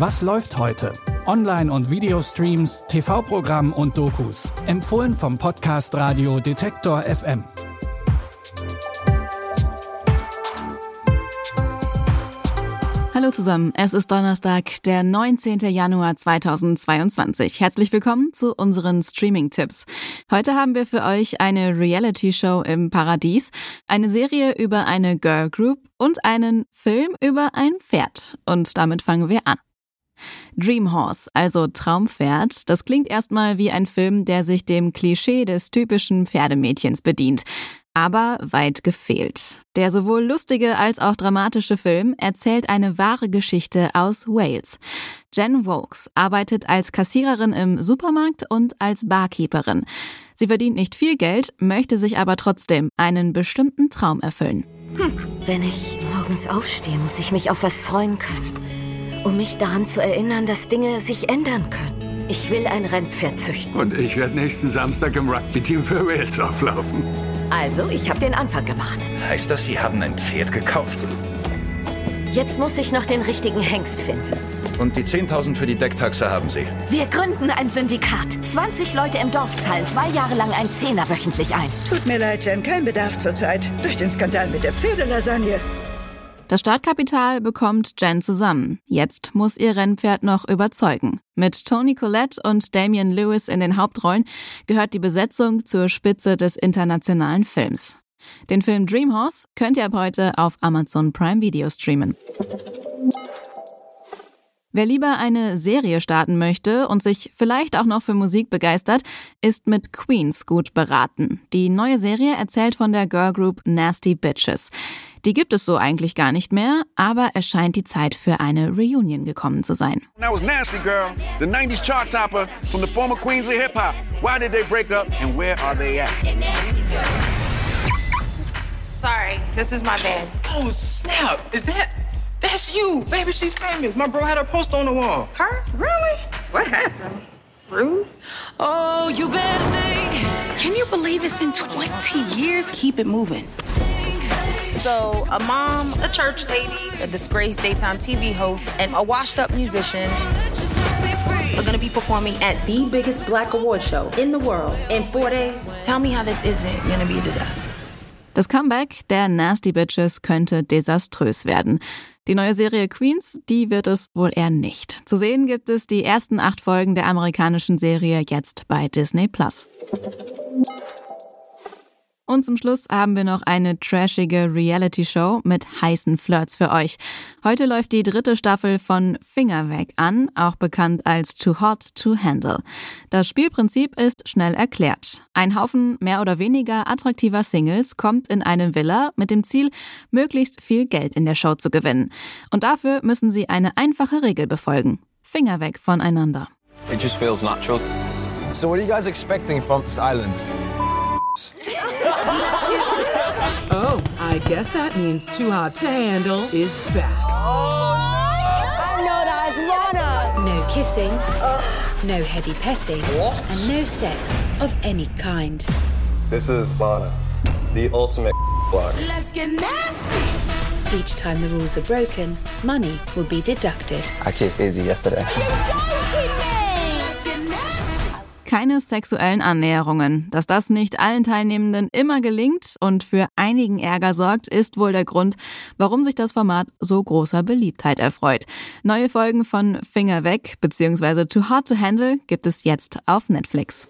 Was läuft heute? Online- und Videostreams, TV-Programm und Dokus. Empfohlen vom Podcast Radio Detektor FM. Hallo zusammen, es ist Donnerstag, der 19. Januar 2022. Herzlich willkommen zu unseren Streaming-Tipps. Heute haben wir für euch eine Reality-Show im Paradies, eine Serie über eine Girl Group und einen Film über ein Pferd. Und damit fangen wir an. Dream Horse, also Traumpferd, das klingt erstmal wie ein Film, der sich dem Klischee des typischen Pferdemädchens bedient. Aber weit gefehlt. Der sowohl lustige als auch dramatische Film erzählt eine wahre Geschichte aus Wales. Jen Vokes arbeitet als Kassiererin im Supermarkt und als Barkeeperin. Sie verdient nicht viel Geld, möchte sich aber trotzdem einen bestimmten Traum erfüllen. Hm. Wenn ich morgens aufstehe, muss ich mich auf was freuen können um mich daran zu erinnern, dass Dinge sich ändern können. Ich will ein Rennpferd züchten. Und ich werde nächsten Samstag im Rugby-Team für Wales auflaufen. Also, ich habe den Anfang gemacht. Heißt das, wir haben ein Pferd gekauft? Jetzt muss ich noch den richtigen Hengst finden. Und die 10.000 für die Decktaxe haben Sie. Wir gründen ein Syndikat. 20 Leute im Dorf zahlen zwei Jahre lang ein Zehner wöchentlich ein. Tut mir leid, Jen, kein Bedarf zurzeit. Durch den Skandal mit der Pferdelasagne. Das Startkapital bekommt Jen zusammen. Jetzt muss ihr Rennpferd noch überzeugen. Mit Tony Collette und Damian Lewis in den Hauptrollen gehört die Besetzung zur Spitze des internationalen Films. Den Film Dream Horse könnt ihr ab heute auf Amazon Prime Video streamen. Wer lieber eine Serie starten möchte und sich vielleicht auch noch für Musik begeistert, ist mit Queens gut beraten. Die neue Serie erzählt von der Girlgroup Nasty Bitches. Die gibt es so eigentlich gar nicht mehr, aber es scheint die Zeit für eine Reunion gekommen zu sein. That was Nasty Girl, the 90s chart topper from the former queens of hip hop. Why did they break up and where are they at? Sorry, this is my band. Oh, snap. Is that That's you. Baby, she's famous. My bro had her poster on the wall. Her? Really? What happened? Rude? Oh, you better think. Can you believe it's been 20 years? Keep it moving. So, a mom, a church lady, a disgraced daytime TV host, and a washed up musician are gonna be performing at the biggest black award show in the world in four days. Tell me how this isn't gonna be a disaster. Das Comeback der Nasty Bitches könnte desaströs werden. Die neue Serie Queens, die wird es wohl eher nicht. Zu sehen gibt es die ersten acht Folgen der amerikanischen Serie jetzt bei Disney Plus. Und zum Schluss haben wir noch eine trashige Reality-Show mit heißen Flirts für euch. Heute läuft die dritte Staffel von Finger weg an, auch bekannt als Too Hot to Handle. Das Spielprinzip ist schnell erklärt. Ein Haufen mehr oder weniger attraktiver Singles kommt in eine Villa mit dem Ziel, möglichst viel Geld in der Show zu gewinnen. Und dafür müssen sie eine einfache Regel befolgen. Finger weg voneinander. It just feels natural. So what are you guys expecting from this island? I guess that means Too Hot to Handle is back. I know that's Lana. No kissing, no heavy petting, what? and no sex of any kind. This is Lana, the ultimate block. Let's get nasty. Each time the rules are broken, money will be deducted. I kissed Izzy yesterday. Keine sexuellen Annäherungen. Dass das nicht allen Teilnehmenden immer gelingt und für einigen Ärger sorgt, ist wohl der Grund, warum sich das Format so großer Beliebtheit erfreut. Neue Folgen von Finger weg bzw. Too Hard to Handle gibt es jetzt auf Netflix.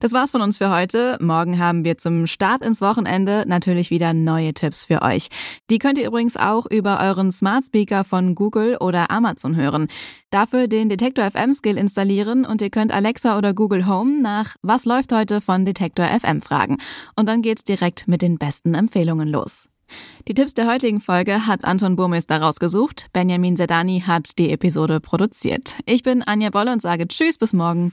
Das war's von uns für heute. Morgen haben wir zum Start ins Wochenende natürlich wieder neue Tipps für euch. Die könnt ihr übrigens auch über euren Smart Speaker von Google oder Amazon hören. Dafür den Detektor FM Skill installieren und ihr könnt Alexa oder Google Home nach Was läuft heute von Detektor FM fragen. Und dann geht's direkt mit den besten Empfehlungen los. Die Tipps der heutigen Folge hat Anton Burmeister rausgesucht. Benjamin Sedani hat die Episode produziert. Ich bin Anja Bolle und sage Tschüss bis morgen.